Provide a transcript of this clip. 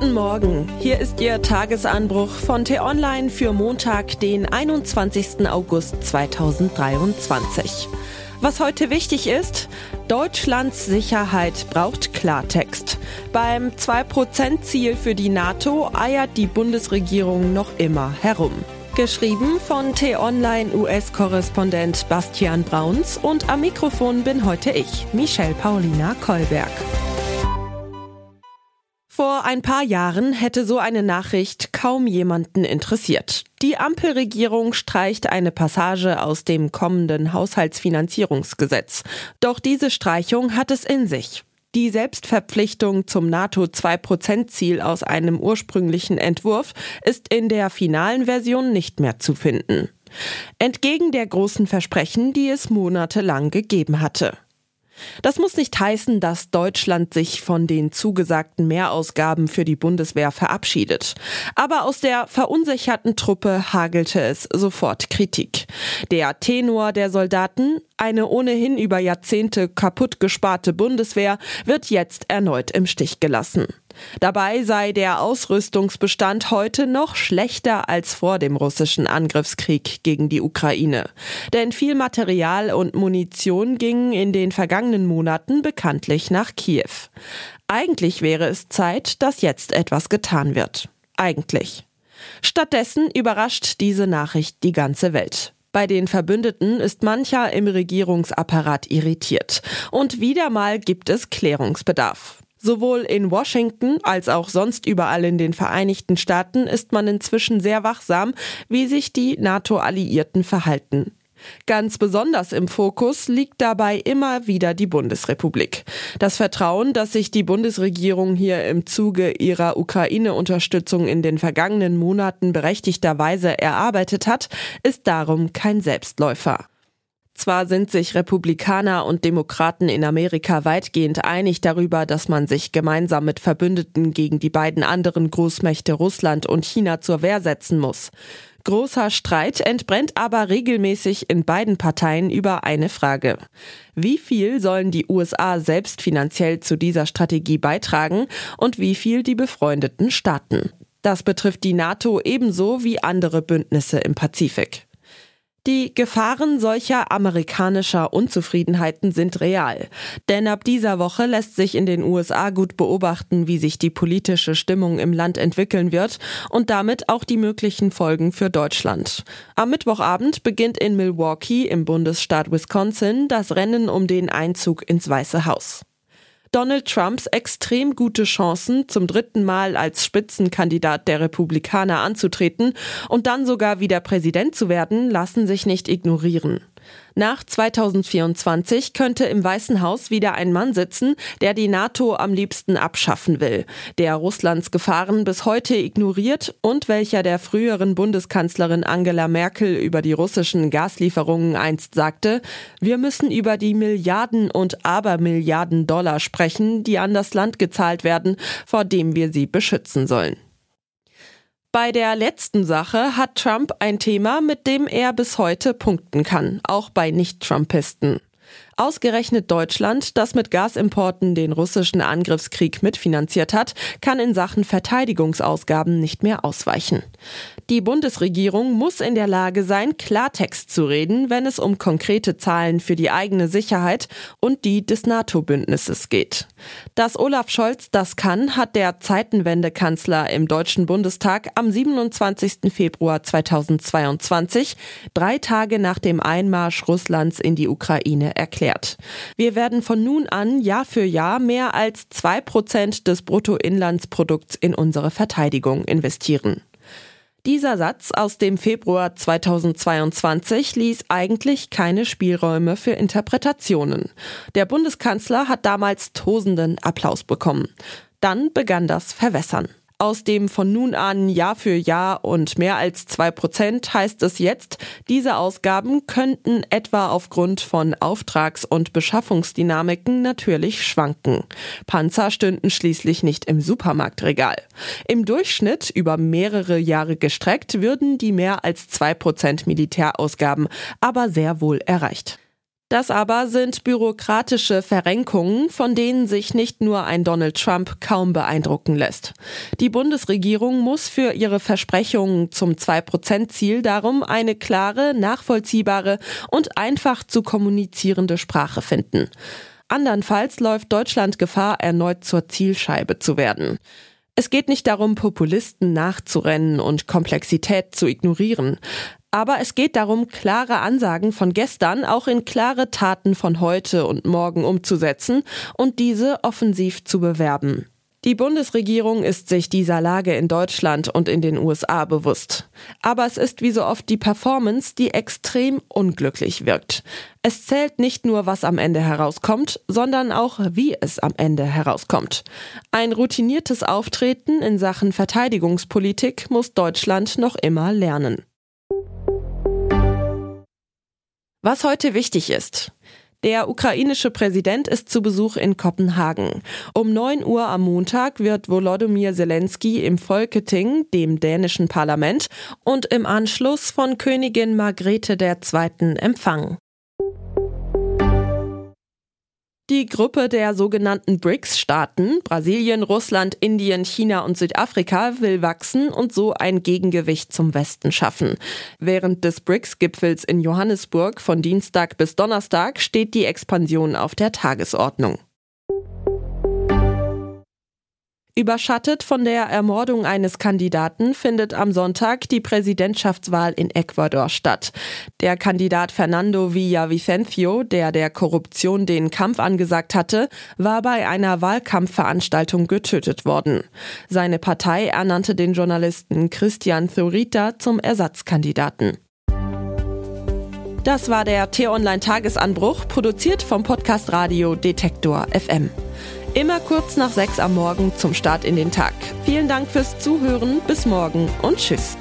Guten Morgen, hier ist Ihr Tagesanbruch von T-Online für Montag, den 21. August 2023. Was heute wichtig ist, Deutschlands Sicherheit braucht Klartext. Beim 2%-Ziel für die NATO eiert die Bundesregierung noch immer herum. Geschrieben von T-Online US-Korrespondent Bastian Brauns und am Mikrofon bin heute ich, Michelle Paulina Kolberg. Vor ein paar Jahren hätte so eine Nachricht kaum jemanden interessiert. Die Ampelregierung streicht eine Passage aus dem kommenden Haushaltsfinanzierungsgesetz. Doch diese Streichung hat es in sich. Die Selbstverpflichtung zum NATO-2-Prozent-Ziel aus einem ursprünglichen Entwurf ist in der finalen Version nicht mehr zu finden. Entgegen der großen Versprechen, die es monatelang gegeben hatte. Das muss nicht heißen, dass Deutschland sich von den zugesagten Mehrausgaben für die Bundeswehr verabschiedet. Aber aus der verunsicherten Truppe hagelte es sofort Kritik. Der Tenor der Soldaten, eine ohnehin über Jahrzehnte kaputt gesparte Bundeswehr, wird jetzt erneut im Stich gelassen. Dabei sei der Ausrüstungsbestand heute noch schlechter als vor dem russischen Angriffskrieg gegen die Ukraine. Denn viel Material und Munition gingen in den vergangenen Monaten bekanntlich nach Kiew. Eigentlich wäre es Zeit, dass jetzt etwas getan wird. Eigentlich. Stattdessen überrascht diese Nachricht die ganze Welt. Bei den Verbündeten ist mancher im Regierungsapparat irritiert. Und wieder mal gibt es Klärungsbedarf. Sowohl in Washington als auch sonst überall in den Vereinigten Staaten ist man inzwischen sehr wachsam, wie sich die NATO-Alliierten verhalten. Ganz besonders im Fokus liegt dabei immer wieder die Bundesrepublik. Das Vertrauen, das sich die Bundesregierung hier im Zuge ihrer Ukraine-Unterstützung in den vergangenen Monaten berechtigterweise erarbeitet hat, ist darum kein Selbstläufer. Zwar sind sich Republikaner und Demokraten in Amerika weitgehend einig darüber, dass man sich gemeinsam mit Verbündeten gegen die beiden anderen Großmächte Russland und China zur Wehr setzen muss. Großer Streit entbrennt aber regelmäßig in beiden Parteien über eine Frage. Wie viel sollen die USA selbst finanziell zu dieser Strategie beitragen und wie viel die befreundeten Staaten? Das betrifft die NATO ebenso wie andere Bündnisse im Pazifik. Die Gefahren solcher amerikanischer Unzufriedenheiten sind real. Denn ab dieser Woche lässt sich in den USA gut beobachten, wie sich die politische Stimmung im Land entwickeln wird und damit auch die möglichen Folgen für Deutschland. Am Mittwochabend beginnt in Milwaukee im Bundesstaat Wisconsin das Rennen um den Einzug ins Weiße Haus. Donald Trumps extrem gute Chancen, zum dritten Mal als Spitzenkandidat der Republikaner anzutreten und dann sogar wieder Präsident zu werden, lassen sich nicht ignorieren. Nach 2024 könnte im Weißen Haus wieder ein Mann sitzen, der die NATO am liebsten abschaffen will, der Russlands Gefahren bis heute ignoriert und welcher der früheren Bundeskanzlerin Angela Merkel über die russischen Gaslieferungen einst sagte, wir müssen über die Milliarden und Abermilliarden Dollar sprechen, die an das Land gezahlt werden, vor dem wir sie beschützen sollen. Bei der letzten Sache hat Trump ein Thema, mit dem er bis heute punkten kann, auch bei Nicht-Trumpisten. Ausgerechnet Deutschland, das mit Gasimporten den russischen Angriffskrieg mitfinanziert hat, kann in Sachen Verteidigungsausgaben nicht mehr ausweichen. Die Bundesregierung muss in der Lage sein, Klartext zu reden, wenn es um konkrete Zahlen für die eigene Sicherheit und die des NATO-Bündnisses geht. Dass Olaf Scholz das kann, hat der Zeitenwende-Kanzler im Deutschen Bundestag am 27. Februar 2022, drei Tage nach dem Einmarsch Russlands in die Ukraine, erklärt. Wir werden von nun an Jahr für Jahr mehr als zwei Prozent des Bruttoinlandsprodukts in unsere Verteidigung investieren. Dieser Satz aus dem Februar 2022 ließ eigentlich keine Spielräume für Interpretationen. Der Bundeskanzler hat damals tosenden Applaus bekommen. Dann begann das Verwässern. Aus dem von nun an Jahr für Jahr und mehr als zwei Prozent heißt es jetzt, diese Ausgaben könnten etwa aufgrund von Auftrags- und Beschaffungsdynamiken natürlich schwanken. Panzer stünden schließlich nicht im Supermarktregal. Im Durchschnitt über mehrere Jahre gestreckt würden die mehr als zwei Prozent Militärausgaben aber sehr wohl erreicht. Das aber sind bürokratische Verrenkungen, von denen sich nicht nur ein Donald Trump kaum beeindrucken lässt. Die Bundesregierung muss für ihre Versprechungen zum 2-Prozent-Ziel darum eine klare, nachvollziehbare und einfach zu kommunizierende Sprache finden. Andernfalls läuft Deutschland Gefahr, erneut zur Zielscheibe zu werden. Es geht nicht darum, Populisten nachzurennen und Komplexität zu ignorieren. Aber es geht darum, klare Ansagen von gestern auch in klare Taten von heute und morgen umzusetzen und diese offensiv zu bewerben. Die Bundesregierung ist sich dieser Lage in Deutschland und in den USA bewusst. Aber es ist wie so oft die Performance, die extrem unglücklich wirkt. Es zählt nicht nur, was am Ende herauskommt, sondern auch, wie es am Ende herauskommt. Ein routiniertes Auftreten in Sachen Verteidigungspolitik muss Deutschland noch immer lernen. Was heute wichtig ist. Der ukrainische Präsident ist zu Besuch in Kopenhagen. Um 9 Uhr am Montag wird Volodymyr Zelensky im Folketing, dem dänischen Parlament, und im Anschluss von Königin Margrethe II. empfangen. Die Gruppe der sogenannten BRICS-Staaten, Brasilien, Russland, Indien, China und Südafrika, will wachsen und so ein Gegengewicht zum Westen schaffen. Während des BRICS-Gipfels in Johannesburg von Dienstag bis Donnerstag steht die Expansion auf der Tagesordnung. Überschattet von der Ermordung eines Kandidaten findet am Sonntag die Präsidentschaftswahl in Ecuador statt. Der Kandidat Fernando Villavicencio, der der Korruption den Kampf angesagt hatte, war bei einer Wahlkampfveranstaltung getötet worden. Seine Partei ernannte den Journalisten Christian Zurita zum Ersatzkandidaten. Das war der T-Online-Tagesanbruch, produziert vom Podcast Radio Detektor FM. Immer kurz nach sechs am Morgen zum Start in den Tag. Vielen Dank fürs Zuhören. Bis morgen und tschüss.